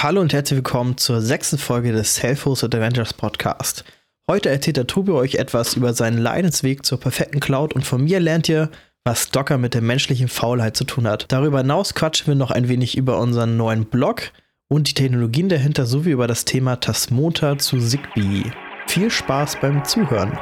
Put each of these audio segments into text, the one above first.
Hallo und herzlich willkommen zur sechsten Folge des Self-Hosted Adventures Podcast. Heute erzählt der Tobi euch etwas über seinen Leidensweg zur perfekten Cloud und von mir lernt ihr, was Docker mit der menschlichen Faulheit zu tun hat. Darüber hinaus quatschen wir noch ein wenig über unseren neuen Blog und die Technologien dahinter sowie über das Thema Tasmota zu Zigbee. Viel Spaß beim Zuhören.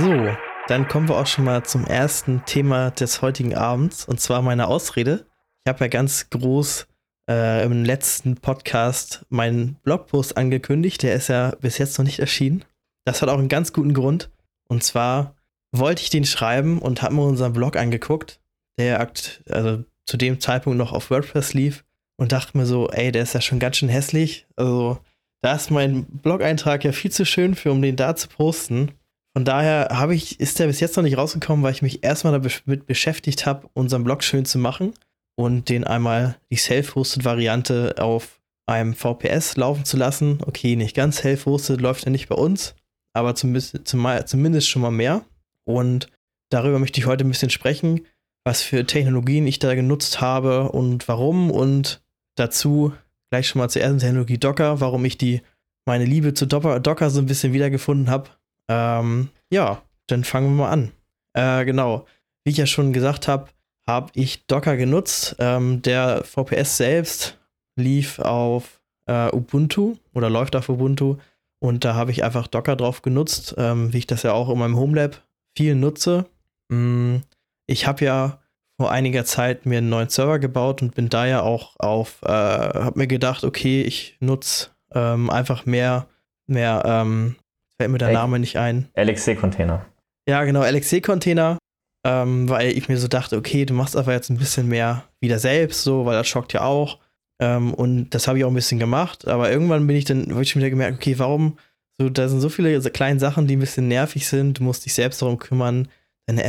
So, dann kommen wir auch schon mal zum ersten Thema des heutigen Abends und zwar meine Ausrede. Ich habe ja ganz groß äh, im letzten Podcast meinen Blogpost angekündigt. Der ist ja bis jetzt noch nicht erschienen. Das hat auch einen ganz guten Grund. Und zwar wollte ich den schreiben und habe mir unseren Blog angeguckt, der also zu dem Zeitpunkt noch auf WordPress lief und dachte mir so, ey, der ist ja schon ganz schön hässlich. Also da ist mein Blog-Eintrag ja viel zu schön für, um den da zu posten. Von daher habe ich, ist der bis jetzt noch nicht rausgekommen, weil ich mich erstmal damit beschäftigt habe, unseren Blog schön zu machen und den einmal die Self-Hosted-Variante auf einem VPS laufen zu lassen. Okay, nicht ganz Self-Hosted, läuft ja nicht bei uns, aber zumindest, zumindest schon mal mehr. Und darüber möchte ich heute ein bisschen sprechen, was für Technologien ich da genutzt habe und warum und dazu gleich schon mal zur ersten Technologie Docker, warum ich die meine Liebe zu Docker so ein bisschen wiedergefunden habe ähm, ja, dann fangen wir mal an. Äh, genau. Wie ich ja schon gesagt habe, habe ich Docker genutzt. Ähm, der VPS selbst lief auf äh, Ubuntu oder läuft auf Ubuntu. Und da habe ich einfach Docker drauf genutzt, ähm, wie ich das ja auch in meinem Homelab viel nutze. Mm, ich habe ja vor einiger Zeit mir einen neuen Server gebaut und bin da ja auch auf, äh, habe mir gedacht, okay, ich nutze ähm, einfach mehr, mehr ähm, Fällt mir der Name nicht ein. LXC-Container. Ja, genau, LXC-Container. Ähm, weil ich mir so dachte, okay, du machst aber jetzt ein bisschen mehr wieder selbst, so, weil das schockt ja auch. Ähm, und das habe ich auch ein bisschen gemacht. Aber irgendwann bin ich dann, habe ich schon wieder gemerkt, okay, warum? So, da sind so viele so kleine Sachen, die ein bisschen nervig sind. Du musst dich selbst darum kümmern, deine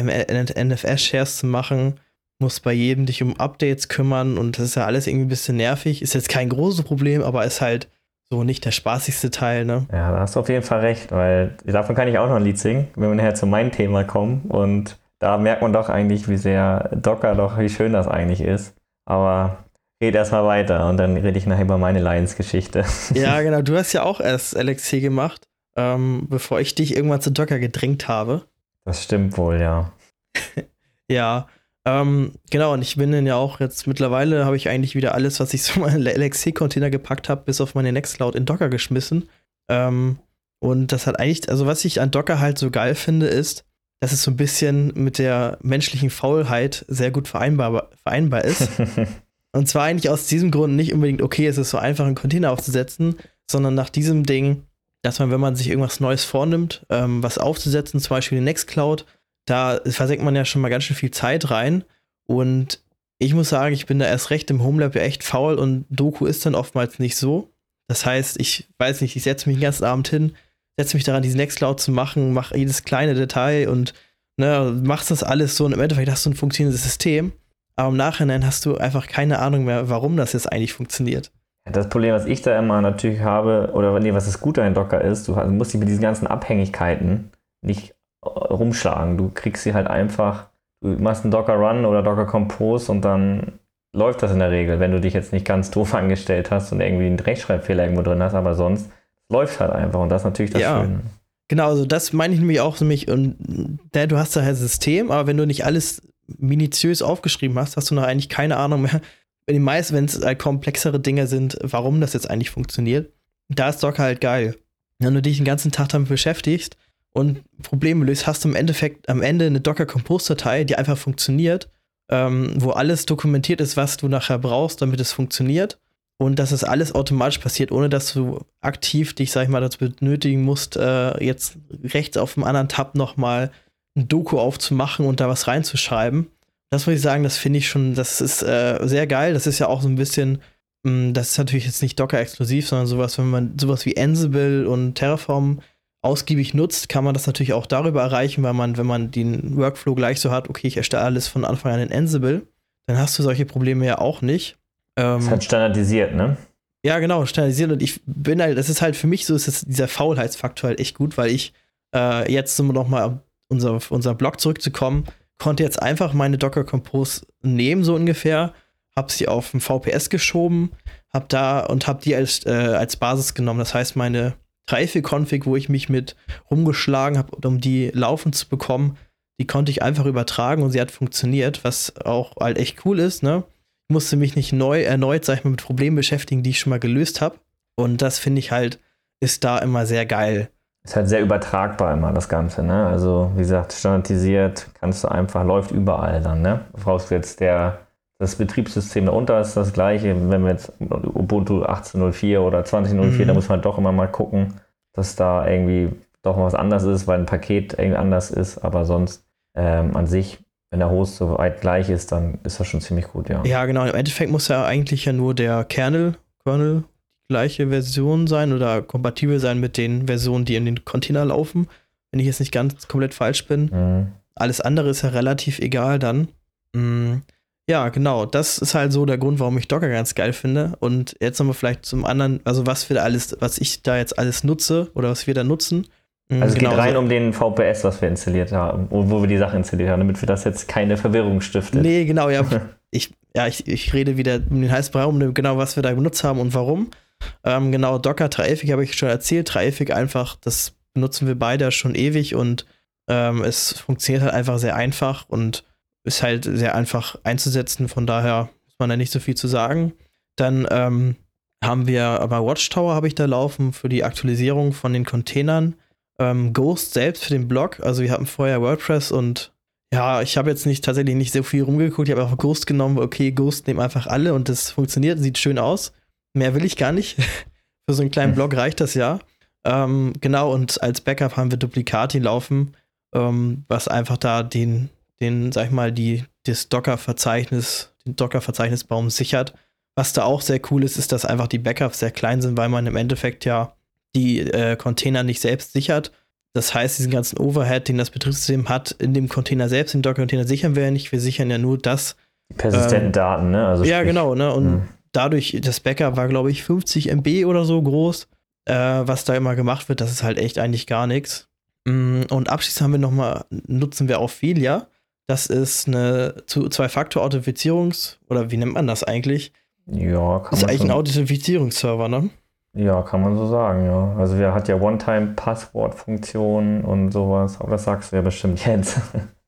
NFS-Shares zu machen, musst bei jedem dich um Updates kümmern und das ist ja alles irgendwie ein bisschen nervig. Ist jetzt kein großes Problem, aber ist halt so nicht der spaßigste Teil, ne? Ja, da hast du auf jeden Fall recht, weil davon kann ich auch noch ein Lied singen, wenn wir nachher zu meinem Thema kommen. Und da merkt man doch eigentlich, wie sehr Docker doch, wie schön das eigentlich ist. Aber red erstmal weiter und dann rede ich nachher über meine Lions-Geschichte. Ja, genau. Du hast ja auch erst LXC gemacht, ähm, bevor ich dich irgendwann zu Docker gedrängt habe. Das stimmt wohl, ja. ja, ähm, genau, und ich bin dann ja auch jetzt mittlerweile habe ich eigentlich wieder alles, was ich so in meinen LXC-Container gepackt habe, bis auf meine Nextcloud in Docker geschmissen. Ähm, und das hat eigentlich, also was ich an Docker halt so geil finde, ist, dass es so ein bisschen mit der menschlichen Faulheit sehr gut vereinbar, vereinbar ist. und zwar eigentlich aus diesem Grund nicht unbedingt, okay, es ist so einfach, einen Container aufzusetzen, sondern nach diesem Ding, dass man, wenn man sich irgendwas Neues vornimmt, ähm, was aufzusetzen, zum Beispiel die Nextcloud, da versenkt man ja schon mal ganz schön viel Zeit rein. Und ich muss sagen, ich bin da erst recht im Homelab ja echt faul und Doku ist dann oftmals nicht so. Das heißt, ich weiß nicht, ich setze mich den ganzen Abend hin, setze mich daran, diese Nextcloud zu machen, mache jedes kleine Detail und ne, machst das alles so und im Endeffekt hast du ein funktionierendes System. Aber im Nachhinein hast du einfach keine Ahnung mehr, warum das jetzt eigentlich funktioniert. Das Problem, was ich da immer natürlich habe, oder nee, was das Gute an Docker ist, du musst dich mit diesen ganzen Abhängigkeiten nicht rumschlagen. Du kriegst sie halt einfach, du machst einen Docker Run oder Docker Compose und dann läuft das in der Regel, wenn du dich jetzt nicht ganz doof angestellt hast und irgendwie einen Rechtschreibfehler irgendwo drin hast, aber sonst läuft halt einfach und das ist natürlich das ja. Schöne. Genau, also das meine ich nämlich auch nämlich und der, du hast da halt ein System, aber wenn du nicht alles minutiös aufgeschrieben hast, hast du noch eigentlich keine Ahnung mehr, wenn die meisten, wenn es halt komplexere Dinge sind, warum das jetzt eigentlich funktioniert. Da ist Docker halt geil. Wenn du dich den ganzen Tag damit beschäftigst, und Probleme löst, hast du im Endeffekt am Ende eine Docker-Compose-Datei, die einfach funktioniert, ähm, wo alles dokumentiert ist, was du nachher brauchst, damit es funktioniert. Und dass es alles automatisch passiert, ohne dass du aktiv dich, sag ich mal, dazu benötigen musst, äh, jetzt rechts auf dem anderen Tab nochmal ein Doku aufzumachen und da was reinzuschreiben. Das muss ich sagen, das finde ich schon, das ist äh, sehr geil. Das ist ja auch so ein bisschen, mh, hm, das ist natürlich jetzt nicht Docker-exklusiv, sondern sowas, wenn man sowas wie Ansible und Terraform ausgiebig nutzt, kann man das natürlich auch darüber erreichen, weil man, wenn man den Workflow gleich so hat, okay, ich erstelle alles von Anfang an in Ansible, dann hast du solche Probleme ja auch nicht. Ähm, das ist halt standardisiert, ne? Ja, genau, standardisiert. Und ich bin halt, das ist halt für mich so, ist dieser Faulheitsfaktor halt echt gut, weil ich äh, jetzt so nochmal, unser, unser Blog zurückzukommen, konnte jetzt einfach meine Docker Compose nehmen, so ungefähr, habe sie auf ein VPS geschoben, habe da und habe die als, äh, als Basis genommen. Das heißt, meine Dreife-Config, wo ich mich mit rumgeschlagen habe, um die laufen zu bekommen, die konnte ich einfach übertragen und sie hat funktioniert, was auch halt echt cool ist, ne? Ich musste mich nicht neu erneut, sag ich mal, mit Problemen beschäftigen, die ich schon mal gelöst habe. Und das finde ich halt, ist da immer sehr geil. Ist halt sehr übertragbar immer das Ganze, ne? Also, wie gesagt, standardisiert kannst du einfach, läuft überall dann, ne? Jetzt der, das Betriebssystem darunter ist das gleiche. Wenn wir jetzt Ubuntu 18.04 oder 20.04, mhm. da muss man doch immer mal gucken, dass da irgendwie doch was anders ist, weil ein Paket irgendwie anders ist, aber sonst ähm, an sich, wenn der Host soweit gleich ist, dann ist das schon ziemlich gut, ja. Ja, genau. Im Endeffekt muss ja eigentlich ja nur der Kernel, Kernel gleiche Version sein oder kompatibel sein mit den Versionen, die in den Container laufen, wenn ich jetzt nicht ganz komplett falsch bin. Mhm. Alles andere ist ja relativ egal dann. Mhm. Ja, genau. Das ist halt so der Grund, warum ich Docker ganz geil finde. Und jetzt nochmal vielleicht zum anderen, also was wir da alles, was ich da jetzt alles nutze oder was wir da nutzen. Mhm, also es genau geht rein so. um den VPS, was wir installiert haben, wo wir die Sache installiert haben, damit wir das jetzt keine Verwirrung stiftet. Nee, genau, ja. ich, ja, ich, ich rede wieder um den heißen Brei um genau, was wir da benutzt haben und warum. Ähm, genau, Docker Traffic habe ich schon erzählt. Traffic einfach, das benutzen wir beide schon ewig und ähm, es funktioniert halt einfach sehr einfach und ist halt sehr einfach einzusetzen. Von daher muss man da nicht so viel zu sagen. Dann ähm, haben wir aber Watchtower habe ich da laufen für die Aktualisierung von den Containern. Ähm, Ghost selbst für den Blog. Also wir hatten vorher WordPress und ja, ich habe jetzt nicht tatsächlich nicht so viel rumgeguckt. Ich habe einfach Ghost genommen. Okay, Ghost nehmen einfach alle und das funktioniert, sieht schön aus. Mehr will ich gar nicht. Für so einen kleinen hm. Blog reicht das ja. Ähm, genau, und als Backup haben wir Duplicati laufen, ähm, was einfach da den, den, sag ich mal, die, das Docker-Verzeichnis, den Docker-Verzeichnisbaum sichert. Was da auch sehr cool ist, ist, dass einfach die Backups sehr klein sind, weil man im Endeffekt ja die äh, Container nicht selbst sichert. Das heißt, diesen ganzen Overhead, den das Betriebssystem hat, in dem Container selbst, im Docker-Container sichern wir ja nicht. Wir sichern ja nur das. Persistenten ähm, Daten, ne? Also ja, genau, ne? Und mh dadurch, das Backup war, glaube ich, 50 MB oder so groß, äh, was da immer gemacht wird, das ist halt echt eigentlich gar nichts. Mm, und abschließend haben wir noch mal, nutzen wir Ophelia. Das ist eine Zwei-Faktor-Authentifizierungs- oder wie nennt man das eigentlich? Ja, kann ist eigentlich ein Authentifizierungsserver, ne? Ja, kann man so sagen, ja. Also wir hat ja One-Time-Passwort-Funktionen und sowas, aber das sagst du ja bestimmt jetzt.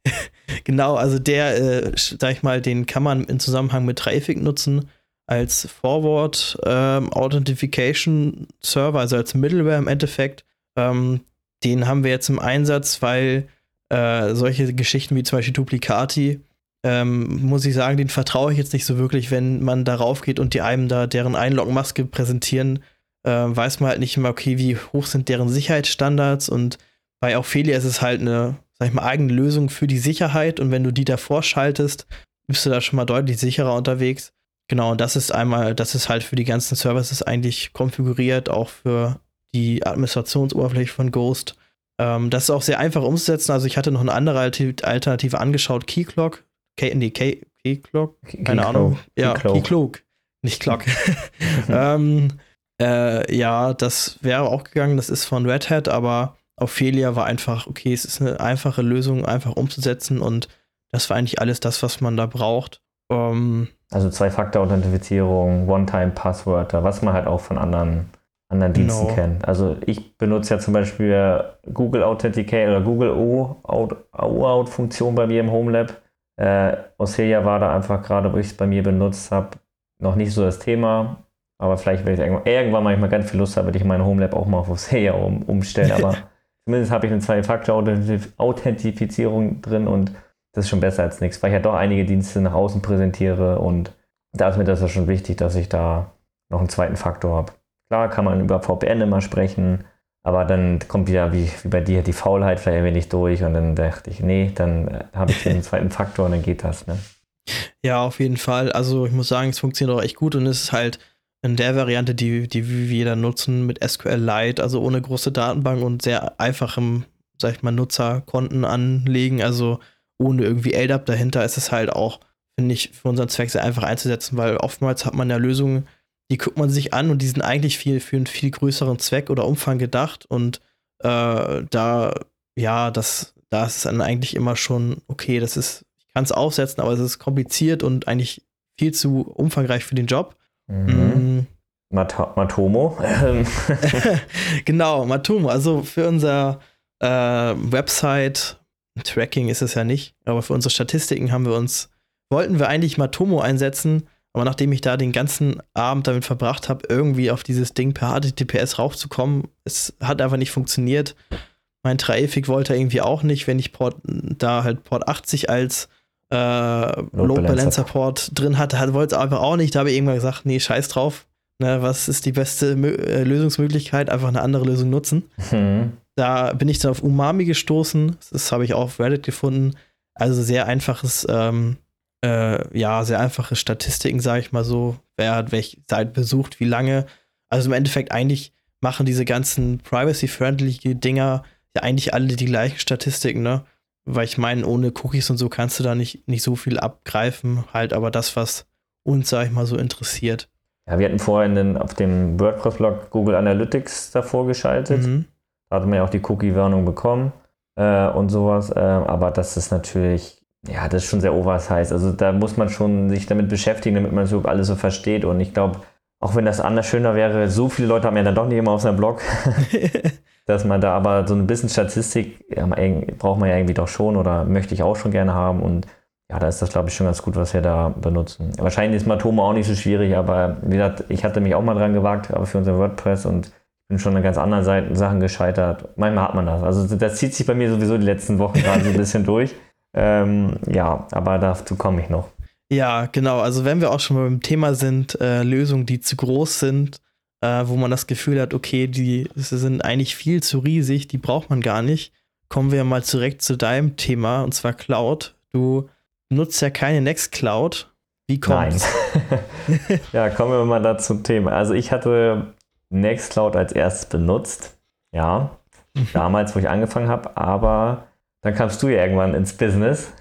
genau, also der, äh, sag ich mal, den kann man im Zusammenhang mit Traffic nutzen als Forward ähm, Authentication Server, also als Middleware im Endeffekt. Ähm, den haben wir jetzt im Einsatz, weil äh, solche Geschichten wie zum Beispiel Duplicati, ähm, muss ich sagen, den vertraue ich jetzt nicht so wirklich, wenn man darauf geht und die einem da deren Einlogmaske präsentieren, äh, weiß man halt nicht immer, okay, wie hoch sind deren Sicherheitsstandards und bei Ophelia ist es halt eine, sag ich mal, eigene Lösung für die Sicherheit und wenn du die davor schaltest, bist du da schon mal deutlich sicherer unterwegs. Genau, und das ist einmal, das ist halt für die ganzen Services eigentlich konfiguriert, auch für die Administrationsoberfläche von Ghost. Ähm, das ist auch sehr einfach umzusetzen. Also ich hatte noch eine andere Alternative angeschaut, Keyclock. K nee, Key, Keyclock? Keine Key Ahnung. Ja, Keycloak. Nicht Clock. ähm, äh, ja, das wäre auch gegangen. Das ist von Red Hat, aber Ophelia war einfach, okay, es ist eine einfache Lösung, einfach umzusetzen und das war eigentlich alles das, was man da braucht. Ähm, also Zwei-Faktor-Authentifizierung, One-Time-Passwörter, was man halt auch von anderen, anderen Diensten genau. kennt. Also ich benutze ja zum Beispiel Google Authenticate oder Google OAuth-Funktion bei mir im HomeLab. Äh, Ocelia war da einfach gerade, wo ich es bei mir benutzt habe, noch nicht so das Thema. Aber vielleicht werde ich irgendwann, irgendwann mal ganz viel Lust habe, werde ich mein HomeLab auch mal auf Ocelia um, umstellen. Aber zumindest habe ich eine Zwei-Faktor-Authentifizierung drin und das ist schon besser als nichts, weil ich ja doch einige Dienste nach außen präsentiere und da ist mir das ja schon wichtig, dass ich da noch einen zweiten Faktor habe. Klar kann man über VPN immer sprechen, aber dann kommt wieder wie, wie bei dir die Faulheit vielleicht ein wenig durch und dann dachte ich, nee, dann äh, habe ich einen zweiten Faktor und dann geht das. Ne? Ja, auf jeden Fall. Also ich muss sagen, es funktioniert auch echt gut und es ist halt in der Variante, die, die wir da nutzen mit SQLite, also ohne große Datenbank und sehr einfachem, sag ich mal, Nutzerkonten anlegen. Also ohne irgendwie LDAP dahinter ist es halt auch, finde ich, für unseren Zweck sehr einfach einzusetzen, weil oftmals hat man ja Lösungen, die guckt man sich an und die sind eigentlich viel, für einen viel größeren Zweck oder Umfang gedacht und äh, da, ja, das, da ist es dann eigentlich immer schon, okay, das ist, ich kann es aufsetzen, aber es ist kompliziert und eigentlich viel zu umfangreich für den Job. Mhm. Mm. Mat Matomo. genau, Matomo. Also für unser äh, Website, Tracking ist es ja nicht, aber für unsere Statistiken haben wir uns, wollten wir eigentlich Matomo einsetzen, aber nachdem ich da den ganzen Abend damit verbracht habe, irgendwie auf dieses Ding per HTTPS raufzukommen, es hat einfach nicht funktioniert. Mein Traffic wollte er irgendwie auch nicht, wenn ich Port, da halt Port 80 als äh, Load Balancer Port drin hatte, hat, wollte es einfach auch nicht. Da habe ich irgendwann gesagt, nee, scheiß drauf. Ne, was ist die beste äh, Lösungsmöglichkeit? Einfach eine andere Lösung nutzen. Mhm. Da bin ich dann auf Umami gestoßen. Das habe ich auch auf Reddit gefunden. Also sehr einfaches ähm, äh, ja, sehr einfache Statistiken, sage ich mal so. Wer hat welche Seite besucht, wie lange. Also im Endeffekt eigentlich machen diese ganzen privacy-friendly Dinger ja eigentlich alle die gleichen Statistiken, ne? Weil ich meine, ohne Cookies und so kannst du da nicht, nicht so viel abgreifen. Halt aber das, was uns, sag ich mal, so interessiert. Ja, wir hatten vorhin den, auf dem WordPress-Blog Google Analytics davor geschaltet. Mhm. Da hatte man ja auch die Cookie-Warnung bekommen äh, und sowas. Äh, aber das ist natürlich ja, das ist schon sehr oversized. Also da muss man schon sich damit beschäftigen, damit man so alles so versteht. Und ich glaube, auch wenn das anders schöner wäre, so viele Leute haben ja dann doch nicht immer auf seinem Blog, dass man da aber so ein bisschen Statistik ja, braucht man ja irgendwie doch schon oder möchte ich auch schon gerne haben. Und ja, da ist das, glaube ich, schon ganz gut, was wir da benutzen. Wahrscheinlich ist Matomo auch nicht so schwierig, aber wie gesagt, ich hatte mich auch mal dran gewagt, aber für unser WordPress und bin schon an ganz anderen Seiten Sachen gescheitert. Manchmal hat man das. Also das zieht sich bei mir sowieso die letzten Wochen gerade so ein bisschen durch. Ähm, ja, aber dazu komme ich noch. Ja, genau. Also wenn wir auch schon beim Thema sind, äh, Lösungen, die zu groß sind, äh, wo man das Gefühl hat, okay, die sind eigentlich viel zu riesig, die braucht man gar nicht, kommen wir mal direkt zu deinem Thema, und zwar Cloud. Du nutzt ja keine Nextcloud. Wie kommt's? Nein. ja, kommen wir mal da zum Thema. Also ich hatte Nextcloud als erstes benutzt, ja, damals, wo ich angefangen habe, aber dann kamst du ja irgendwann ins Business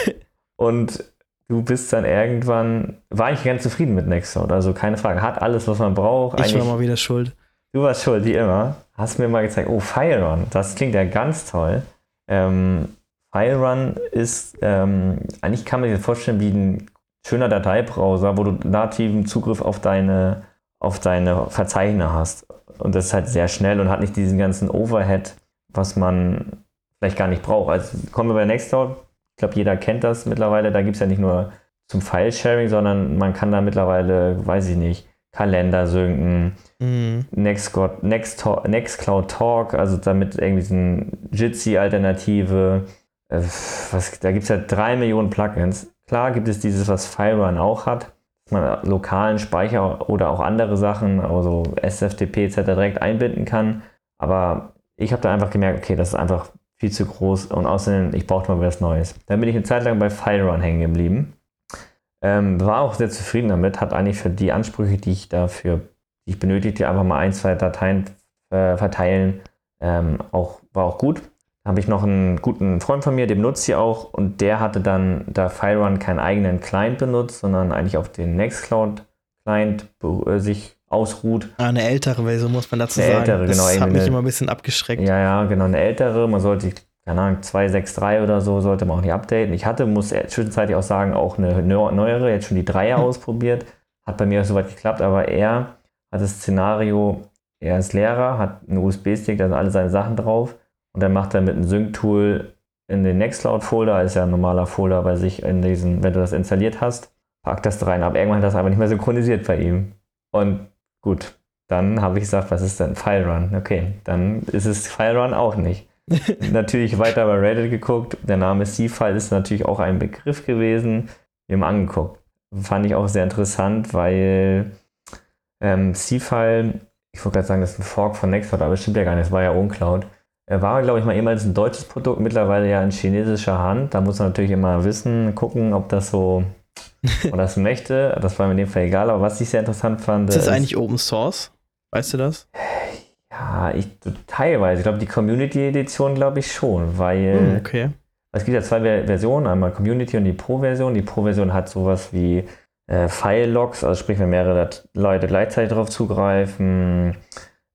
und du bist dann irgendwann, war ich ganz zufrieden mit Nextcloud, also keine Frage, hat alles, was man braucht. Ich war mal wieder schuld. Du warst schuld, wie immer. Hast mir mal gezeigt, oh, FileRun, das klingt ja ganz toll. Ähm, FileRun ist, ähm, eigentlich kann man sich vorstellen wie ein schöner Dateibrowser, wo du nativen Zugriff auf deine, auf deine Verzeichner hast. Und das ist halt sehr schnell und hat nicht diesen ganzen Overhead, was man vielleicht gar nicht braucht. Also kommen wir bei Nextcloud. Ich glaube, jeder kennt das mittlerweile. Da gibt es ja nicht nur zum File-Sharing, sondern man kann da mittlerweile, weiß ich nicht, Kalender synken, mhm. Nextcloud, Next, Nextcloud Talk, also damit irgendwie so eine Jitsi-Alternative. Äh, da gibt es ja drei Millionen Plugins. Klar gibt es dieses, was FileRun auch hat, dass man lokalen Speicher oder auch andere Sachen, also SFTP etc. direkt einbinden kann. Aber ich habe da einfach gemerkt, okay, das ist einfach viel zu groß und außerdem, ich brauchte mal was Neues. Dann bin ich eine Zeit lang bei FileRun hängen geblieben. Ähm, war auch sehr zufrieden damit, hat eigentlich für die Ansprüche, die ich dafür, die ich benötigte, einfach mal ein, zwei Dateien äh, verteilen, ähm, auch, war auch gut. Da habe ich noch einen guten Freund von mir, den benutzt sie auch und der hatte dann, da FileRun keinen eigenen Client benutzt, sondern eigentlich auf den Nextcloud Client äh, sich ausruht. Ah, eine ältere Version muss man dazu eine sagen. Ältere, das genau, hat mich immer ein bisschen abgeschreckt. Ja, ja, genau, eine ältere. Man sollte, keine Ahnung, 2.6.3 oder so, sollte man auch nicht updaten. Ich hatte, muss zwischenzeitlich auch sagen, auch eine neuere, jetzt schon die 3er hm. ausprobiert. Hat bei mir soweit geklappt, aber er hat das Szenario, er ist Lehrer, hat einen USB-Stick, da sind alle seine Sachen drauf und dann macht er mit einem Sync-Tool in den Nextcloud-Folder, ist ja ein normaler Folder bei sich in diesen, wenn du das installiert hast, packt das da rein. Aber irgendwann hat das aber nicht mehr synchronisiert bei ihm. Und Gut, dann habe ich gesagt, was ist denn FileRun? Okay, dann ist es FileRun auch nicht. natürlich weiter bei Reddit geguckt. Der Name C-File ist natürlich auch ein Begriff gewesen. Wir haben angeguckt. Fand ich auch sehr interessant, weil ähm, C-File, ich wollte gerade sagen, das ist ein Fork von Nextcloud, aber das stimmt ja gar nicht, das war ja uncloud. Er war, glaube ich, mal ehemals ein deutsches Produkt, mittlerweile ja in chinesischer Hand. Da muss man natürlich immer wissen, gucken, ob das so und das möchte. Das war mir in dem Fall egal, aber was ich sehr interessant fand. Ist das ist, eigentlich Open Source? Weißt du das? Ja, ich teilweise. Ich glaube, die Community-Edition glaube ich schon, weil hm, okay. es gibt ja zwei Versionen, einmal Community und die Pro-Version. Die Pro-Version hat sowas wie äh, File-Logs, also sprich, wenn mehrere Leute gleichzeitig darauf zugreifen,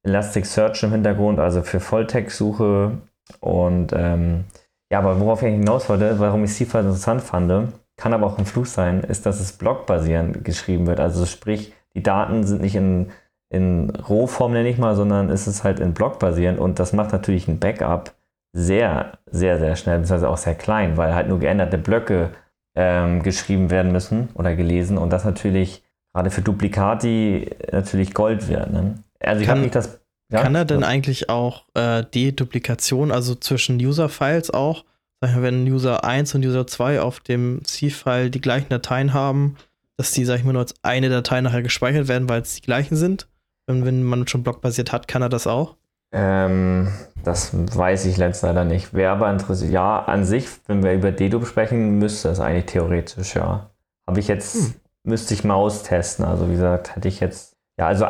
Elasticsearch im Hintergrund, also für Volltext-Suche und ähm, Ja, aber worauf ich hinaus wollte, warum ich C-File interessant fand, kann aber auch ein Fluch sein, ist, dass es blockbasierend geschrieben wird. Also sprich, die Daten sind nicht in, in Rohform, nenne ich mal, sondern es ist halt in blockbasierend und das macht natürlich ein Backup sehr, sehr, sehr schnell, beziehungsweise auch sehr klein, weil halt nur geänderte Blöcke ähm, geschrieben werden müssen oder gelesen und das natürlich gerade für Duplikati natürlich Gold wird. Ne? Also ich habe nicht das. Ja, kann er denn eigentlich auch äh, Deduplikation, also zwischen User-Files auch, wenn User 1 und User 2 auf dem C-File die gleichen Dateien haben, dass die, sag ich mal, nur als eine Datei nachher gespeichert werden, weil es die gleichen sind? Und wenn man schon blockbasiert hat, kann er das auch? Ähm, das weiß ich letztens leider nicht. Wäre aber interessiert. Ja, an sich, wenn wir über Dedup sprechen, müsste es eigentlich theoretisch, ja. Habe ich jetzt, hm. müsste ich mal austesten. Also wie gesagt, hätte ich jetzt. Ja, also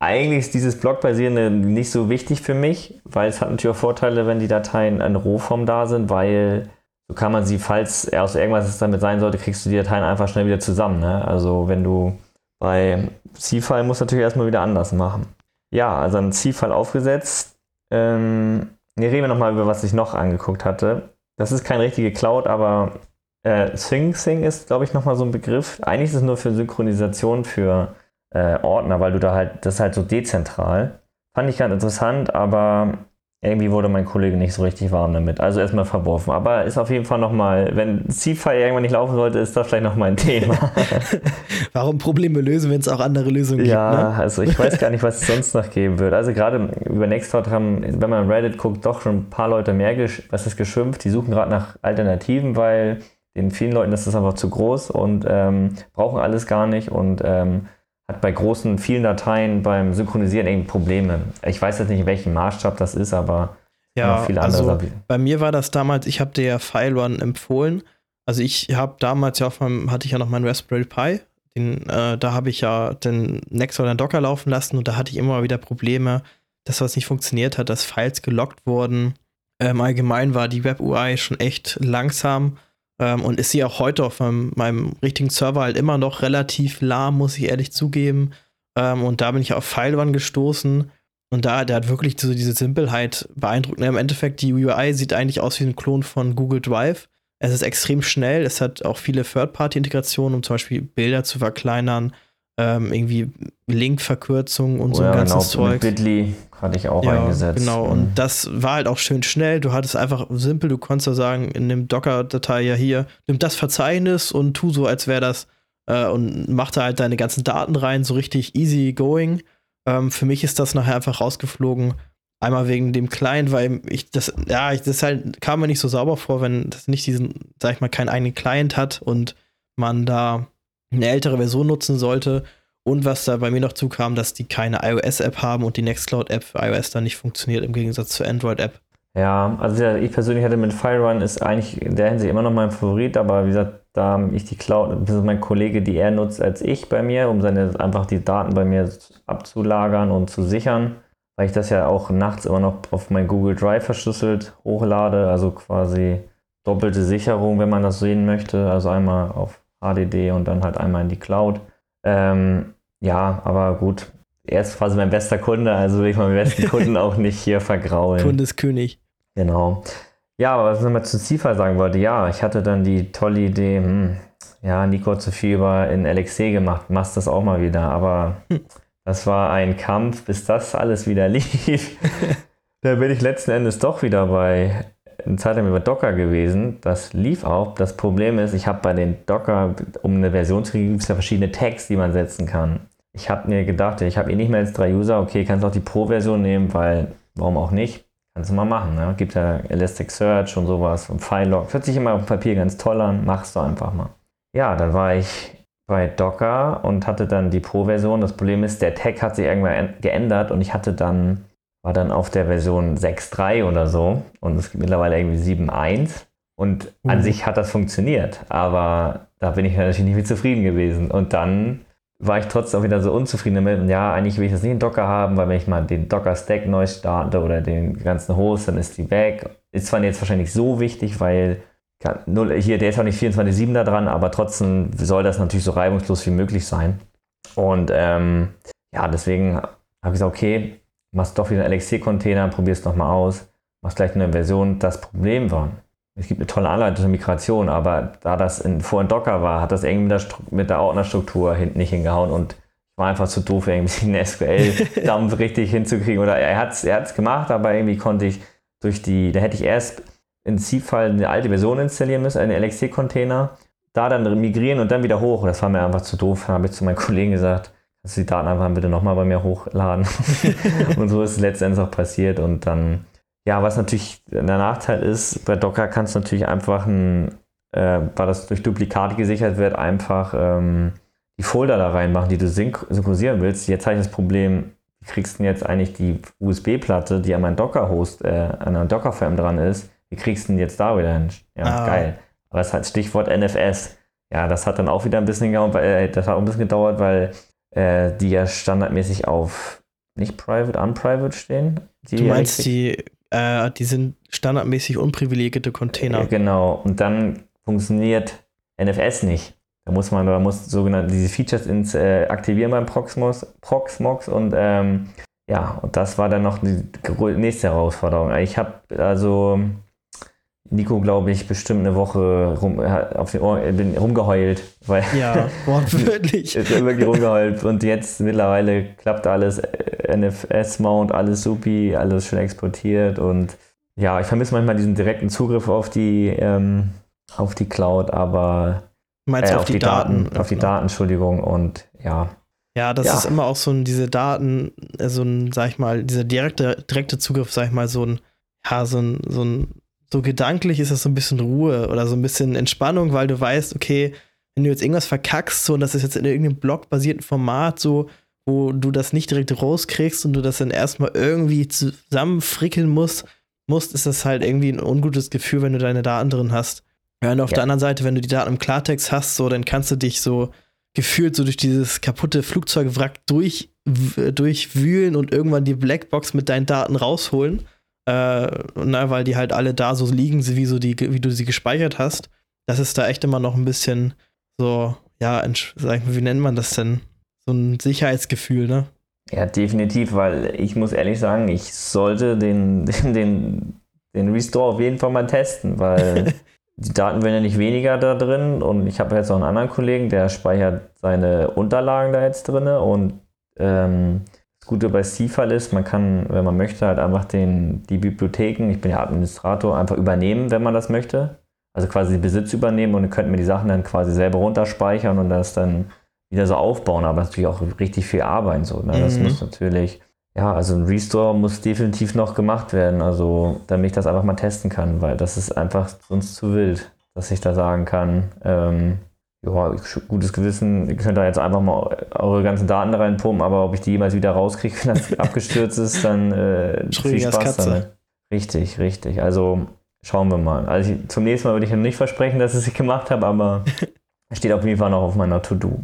eigentlich ist dieses Blockbasierende nicht so wichtig für mich, weil es hat natürlich auch Vorteile, wenn die Dateien in Rohform da sind, weil so kann man sie, falls aus irgendwas damit sein sollte, kriegst du die Dateien einfach schnell wieder zusammen. Ne? Also wenn du bei C-File musst du natürlich erstmal wieder anders machen. Ja, also ein C-File aufgesetzt. Ähm, hier reden wir nochmal über, was ich noch angeguckt hatte. Das ist keine richtige Cloud, aber äh, SyncSync ist, glaube ich, nochmal so ein Begriff. Eigentlich ist es nur für Synchronisation für äh, Ordner, weil du da halt, das ist halt so dezentral. Fand ich ganz interessant, aber irgendwie wurde mein Kollege nicht so richtig warm damit. Also erstmal verworfen. Aber ist auf jeden Fall nochmal, wenn C-File irgendwann nicht laufen sollte, ist das vielleicht nochmal ein Thema. Warum Probleme lösen, wenn es auch andere Lösungen ja, gibt? Ja, ne? also ich weiß gar nicht, was es sonst noch geben wird. Also gerade über Nextcloud haben, wenn man Reddit guckt, doch schon ein paar Leute mehr, was ist geschimpft. Die suchen gerade nach Alternativen, weil den vielen Leuten das ist einfach zu groß und ähm, brauchen alles gar nicht und ähm, hat bei großen, vielen Dateien beim Synchronisieren irgendwie Probleme. Ich weiß jetzt nicht, in welchem Maßstab das ist, aber ja, viele andere also Bei mir war das damals, ich habe der File Run empfohlen. Also ich habe damals ja auf meinem, hatte ich ja noch meinen Raspberry Pi. Den, äh, da habe ich ja den Next oder den Docker laufen lassen und da hatte ich immer wieder Probleme, dass was nicht funktioniert hat, dass Files gelockt wurden. Ähm, allgemein war die Web UI schon echt langsam ähm, und ist sie auch heute auf meinem, meinem, richtigen Server halt immer noch relativ lahm, muss ich ehrlich zugeben. Ähm, und da bin ich auf FileOne gestoßen. Und da, der hat wirklich so diese Simpelheit beeindruckt. Im Endeffekt, die UI sieht eigentlich aus wie ein Klon von Google Drive. Es ist extrem schnell. Es hat auch viele Third-Party-Integrationen, um zum Beispiel Bilder zu verkleinern, ähm, irgendwie Linkverkürzungen und oh, so ein ja, ganzes genau. Zeug. Bitly hatte ich auch ja, eingesetzt. Genau, mhm. und das war halt auch schön schnell. Du hattest einfach simpel, du konntest ja sagen, in dem Docker-Datei ja hier, nimm das Verzeichnis und tu so, als wäre das äh, und mach da halt deine ganzen Daten rein, so richtig easy going. Ähm, für mich ist das nachher einfach rausgeflogen. Einmal wegen dem Client, weil ich das, ja, ich, das halt kam mir nicht so sauber vor, wenn das nicht diesen, sag ich mal, keinen eigenen Client hat und man da eine ältere Version nutzen sollte. Und was da bei mir noch zukam, dass die keine iOS-App haben und die Nextcloud-App für iOS dann nicht funktioniert im Gegensatz zur Android-App. Ja, also ich persönlich hatte mit FireRun ist eigentlich in der Hinsicht immer noch mein Favorit, aber wie gesagt, da ich die Cloud, das ist mein Kollege, die er nutzt als ich bei mir, um seine einfach die Daten bei mir abzulagern und zu sichern, weil ich das ja auch nachts immer noch auf mein Google Drive verschlüsselt hochlade, also quasi doppelte Sicherung, wenn man das sehen möchte, also einmal auf HDD und dann halt einmal in die Cloud. Ähm, ja, aber gut. Er ist quasi mein bester Kunde, also will ich meinen besten Kunden auch nicht hier vergraulen. Kunde ist König. Genau. Ja, aber was ich nochmal zu Zifa sagen wollte, ja, ich hatte dann die tolle Idee, hm, ja, Nico hat zu viel über in LXC gemacht, machst das auch mal wieder, aber hm. das war ein Kampf, bis das alles wieder lief. da bin ich letzten Endes doch wieder bei eine Zeit lang über Docker gewesen. Das lief auch. Das Problem ist, ich habe bei den Docker, um eine Version zu kriegen, gibt es ja verschiedene Tags, die man setzen kann. Ich habe mir gedacht, ich habe eh nicht mehr als drei User, okay, kannst auch die Pro-Version nehmen, weil warum auch nicht? Kannst du mal machen. Ne? Gibt ja Elasticsearch und sowas und FileLog. Hört sich immer auf Papier ganz toll an, machst du einfach mal. Ja, dann war ich bei Docker und hatte dann die Pro-Version. Das Problem ist, der Tag hat sich irgendwann geändert und ich hatte dann war dann auf der Version 6.3 oder so und es gibt mittlerweile irgendwie 7.1 und mhm. an sich hat das funktioniert, aber da bin ich natürlich nicht mehr zufrieden gewesen und dann war ich trotzdem auch wieder so unzufrieden damit. Und ja, eigentlich will ich das nicht in Docker haben, weil wenn ich mal den Docker-Stack neu starte oder den ganzen Host, dann ist die weg. Ist zwar jetzt wahrscheinlich so wichtig, weil hier, der ist auch nicht 24-7 da dran, aber trotzdem soll das natürlich so reibungslos wie möglich sein. Und ähm, ja, deswegen habe ich gesagt, okay, machst doch wieder einen LXC-Container, probierst nochmal aus, machst gleich eine Version. Das Problem war, es gibt eine tolle Anleitung zur Migration, aber da das in, vor in Docker war, hat das irgendwie mit der, mit der Ordnerstruktur hinten nicht hingehauen und ich war einfach zu doof, irgendwie einen SQL-Dampf richtig hinzukriegen. Oder er hat es er gemacht, aber irgendwie konnte ich durch die, da hätte ich erst in C-Fall eine alte Version installieren müssen, einen LXC-Container, da dann migrieren und dann wieder hoch. Das war mir einfach zu doof. Habe ich zu meinen Kollegen gesagt, dass die Daten einfach bitte nochmal bei mir hochladen. und so ist es letztendlich auch passiert. Und dann, ja, was natürlich der Nachteil ist, bei Docker kannst du natürlich einfach ein, äh, weil das durch Duplikate gesichert wird, einfach ähm, die Folder da reinmachen, die du synchronisieren willst. Jetzt habe ich das Problem, wie kriegst du denn jetzt eigentlich die USB-Platte, die an meinem Docker-Host, äh, an einer Docker-Firm dran ist, wie kriegst du denn jetzt da wieder hin? Ja, ah. geil. Aber es hat Stichwort NFS. Ja, das hat dann auch wieder ein bisschen gedauert, weil, äh, das hat auch ein bisschen gedauert, weil äh, die ja standardmäßig auf nicht private, unprivate stehen. du meinst, die, äh, die sind standardmäßig unprivilegierte Container. Äh, genau. Und dann funktioniert NFS nicht. Da muss man, da muss sogenannte diese Features ins, äh, aktivieren beim Proxmox, Proxmox und ähm, ja, und das war dann noch die nächste Herausforderung. Ich habe also Nico, glaube ich, bestimmt eine Woche rum, auf den Ohr, bin rumgeheult. Weil ja, wortwörtlich. wirklich rumgeheult. Und jetzt mittlerweile klappt alles, NFS-Mount, alles supi, alles schon exportiert. Und ja, ich vermisse manchmal diesen direkten Zugriff auf die, ähm, auf die Cloud, aber Meinst äh, auf, auf, die, Daten, Daten auf die Daten, Entschuldigung. Und ja. Ja, das ja. ist immer auch so ein, diese Daten, äh, so ein, sag ich mal, dieser direkte, direkte Zugriff, sag ich mal, so ein, ja, so ein, so ein so gedanklich ist das so ein bisschen Ruhe oder so ein bisschen Entspannung, weil du weißt, okay, wenn du jetzt irgendwas verkackst, so und das ist jetzt in irgendeinem blockbasierten Format, so, wo du das nicht direkt rauskriegst und du das dann erstmal irgendwie zusammenfrickeln musst, musst, ist das halt irgendwie ein ungutes Gefühl, wenn du deine Daten drin hast. Ja, und auf ja. der anderen Seite, wenn du die Daten im Klartext hast, so, dann kannst du dich so gefühlt so durch dieses kaputte Flugzeugwrack durch, durchwühlen und irgendwann die Blackbox mit deinen Daten rausholen. Äh, na, weil die halt alle da so liegen, wie, so die, wie du sie gespeichert hast. Das ist da echt immer noch ein bisschen so, ja, sag wie nennt man das denn? So ein Sicherheitsgefühl, ne? Ja, definitiv, weil ich muss ehrlich sagen, ich sollte den, den, den, den Restore auf jeden Fall mal testen, weil die Daten werden ja nicht weniger da drin und ich habe jetzt auch einen anderen Kollegen, der speichert seine Unterlagen da jetzt drin und ähm, das Gute bei CFAL ist, man kann, wenn man möchte, halt einfach den, die Bibliotheken, ich bin ja Administrator, einfach übernehmen, wenn man das möchte. Also quasi den Besitz übernehmen und ihr könnt mir die Sachen dann quasi selber runterspeichern und das dann wieder so aufbauen. Aber natürlich auch richtig viel Arbeit. So, ne? Das mhm. muss natürlich, ja, also ein Restore muss definitiv noch gemacht werden, also damit ich das einfach mal testen kann, weil das ist einfach sonst zu wild, dass ich da sagen kann, ähm, ja, gutes Gewissen, ihr könnt da jetzt einfach mal eure ganzen Daten reinpumpen, aber ob ich die jemals wieder rauskriege, wenn das abgestürzt ist, dann äh, viel Spaß damit. Richtig, richtig. Also schauen wir mal. Also ich, zum nächsten Mal würde ich nicht versprechen, dass ich es gemacht habe, aber steht auf jeden Fall noch auf meiner To-Do.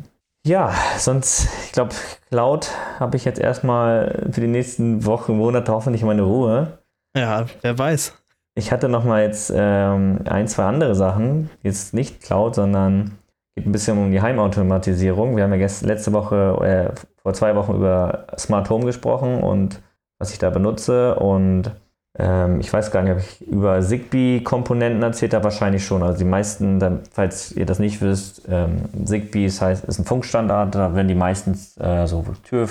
Ja, sonst, ich glaube, Cloud habe ich jetzt erstmal für die nächsten Wochen, Monate hoffentlich meine Ruhe. Ja, wer weiß. Ich hatte noch mal jetzt ähm, ein, zwei andere Sachen. Jetzt nicht Cloud, sondern geht ein bisschen um die Heimautomatisierung. Wir haben ja gest letzte Woche, äh, vor zwei Wochen über Smart Home gesprochen und was ich da benutze. Und ähm, ich weiß gar nicht, ob ich über Zigbee-Komponenten erzählt habe, wahrscheinlich schon. Also die meisten, dann, falls ihr das nicht wisst, ähm, Zigbee ist, heißt, ist ein Funkstandard, da werden die meistens äh, so Tür,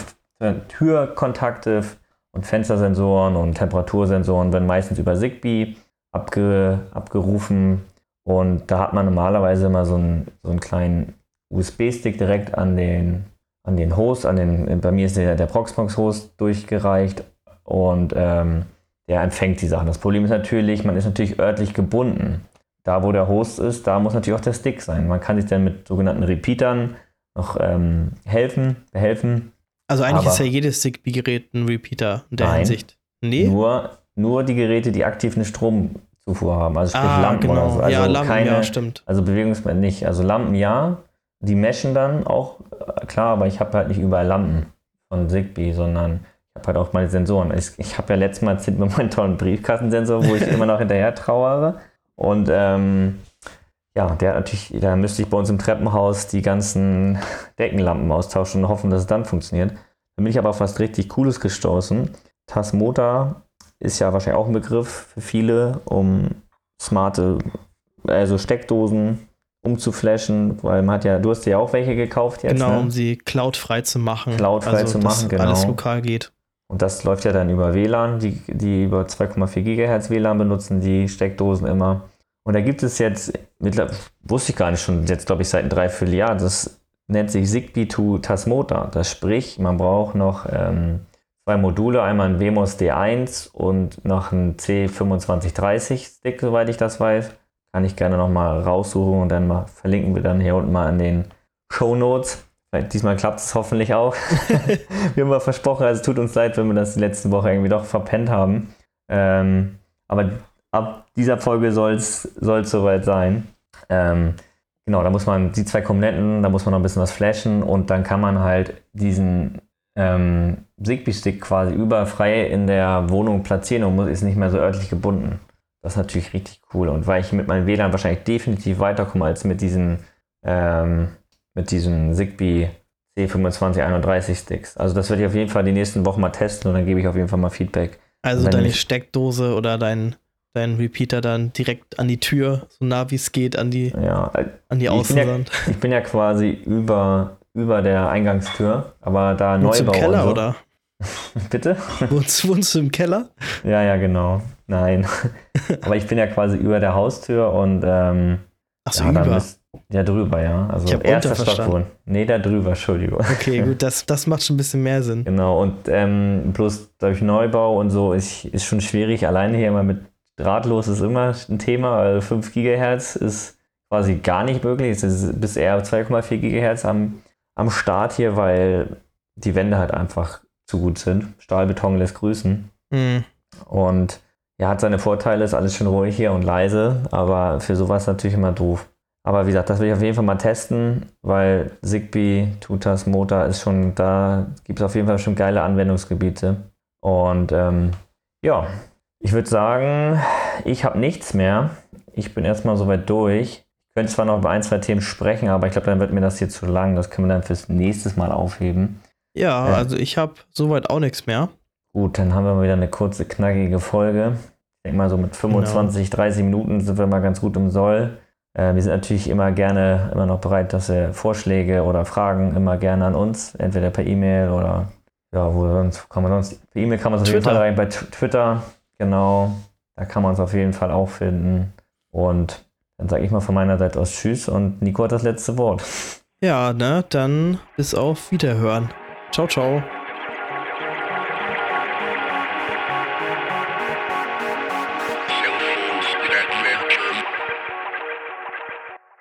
Türkontakte und Fenstersensoren und Temperatursensoren werden meistens über Zigbee abge, abgerufen und da hat man normalerweise immer so einen, so einen kleinen USB-Stick direkt an den, an den Host, an den, bei mir ist der, der Proxmox-Host durchgereicht und ähm, der empfängt die Sachen. Das Problem ist natürlich, man ist natürlich örtlich gebunden. Da, wo der Host ist, da muss natürlich auch der Stick sein. Man kann sich dann mit sogenannten Repeatern noch ähm, helfen, behelfen. Also eigentlich Aber ist ja jedes Zigbee-Gerät ein Repeater in der nein, Hinsicht. Nee? Nur, nur die Geräte, die aktiv einen Strom Zufuhr haben. Also sprich ah, Lampen genau. so. Also ja, Lampen, keine, ja, stimmt. Also Bewegungsmelder nicht. Also Lampen ja, die meschen dann auch, äh, klar, aber ich habe halt nicht überall Lampen von Zigbee, sondern ich habe halt auch meine Sensoren. Ich, ich habe ja letztes Mal erzählt mit meinem tollen Briefkastensensor, wo ich immer noch hinterher trauere. Und ähm, ja, der natürlich, da müsste ich bei uns im Treppenhaus die ganzen Deckenlampen austauschen und hoffen, dass es dann funktioniert. Dann bin ich aber auf was richtig Cooles gestoßen. Tasmota ist ja wahrscheinlich auch ein Begriff für viele, um smarte, also Steckdosen umzuflashen, weil man hat ja, du hast ja auch welche gekauft jetzt. Genau, ne? um sie cloudfrei zu machen. Cloudfrei also, zu machen, genau. Alles lokal geht. Und das läuft ja dann über WLAN, die, die über 2,4 GHz WLAN benutzen, die Steckdosen immer. Und da gibt es jetzt, wusste ich gar nicht schon, jetzt glaube ich seit einem Dreivierteljahr, das nennt sich Zigbee to Tasmota. Das sprich, man braucht noch ähm, zwei Module, einmal ein WMOS D1 und noch ein C2530 Stick, soweit ich das weiß. Kann ich gerne nochmal raussuchen und dann mal verlinken wir dann hier unten mal in den Show Notes. Diesmal klappt es hoffentlich auch. wir haben mal versprochen, also es tut uns leid, wenn wir das die letzte Woche irgendwie doch verpennt haben. Ähm, aber ab dieser Folge soll es soweit sein. Ähm, genau, da muss man die zwei Komponenten, da muss man noch ein bisschen was flashen und dann kann man halt diesen ähm, Zigbee-Stick quasi überall frei in der Wohnung platzieren und muss, ist nicht mehr so örtlich gebunden. Das ist natürlich richtig cool. Und weil ich mit meinem WLAN wahrscheinlich definitiv weiterkomme als mit diesen, ähm, mit diesen Zigbee C2531 Sticks. Also das werde ich auf jeden Fall die nächsten Wochen mal testen und dann gebe ich auf jeden Fall mal Feedback. Also deine ich, Steckdose oder dein, dein Repeater dann direkt an die Tür, so nah wie es geht, an die, ja, an die Außenwand. Ich, ja, ich bin ja quasi über, über der Eingangstür, aber da Wohnst Neubau im Keller, so. oder? Bitte? Wohnst, wohnst du im Keller? Ja, ja, genau. Nein. aber ich bin ja quasi über der Haustür und ähm, Ach so, ja, über. Ist, ja, drüber, ja. Also Ich erster Stock wohnen. Nee, da drüber, Entschuldigung. Okay, gut, das, das macht schon ein bisschen mehr Sinn. Genau, und ähm, bloß durch Neubau und so ist, ist schon schwierig. Alleine hier immer mit drahtlos ist immer ein Thema, weil 5 Gigahertz ist quasi gar nicht möglich. Es ist bis eher 2,4 Gigahertz am, am Start hier, weil die Wände halt einfach zu gut sind. Stahlbeton lässt grüßen. Hm. Und ja, hat seine Vorteile, ist alles schön ruhig hier und leise, aber für sowas natürlich immer doof. Aber wie gesagt, das will ich auf jeden Fall mal testen, weil Zigbee, Tutas, Motor ist schon da, gibt es auf jeden Fall schon geile Anwendungsgebiete. Und ähm, ja, ich würde sagen, ich habe nichts mehr. Ich bin erstmal soweit durch. Könnte zwar noch über ein, zwei Themen sprechen, aber ich glaube, dann wird mir das hier zu lang. Das können wir dann fürs nächste Mal aufheben. Ja, Ja. also ich habe soweit auch nichts mehr. Gut, dann haben wir mal wieder eine kurze, knackige Folge. Ich denke mal, so mit 25, 30 Minuten sind wir mal ganz gut im Soll. Äh, wir sind natürlich immer gerne, immer noch bereit, dass ihr Vorschläge oder Fragen immer gerne an uns, entweder per E-Mail oder ja, wo sonst kann man sonst. Per E-Mail kann man es auf jeden. Fall rein bei Twitter, genau. Da kann man es auf jeden Fall auch finden. Und dann sage ich mal von meiner Seite aus Tschüss und Nico hat das letzte Wort. Ja, ne, dann bis auf Wiederhören. Ciao, ciao.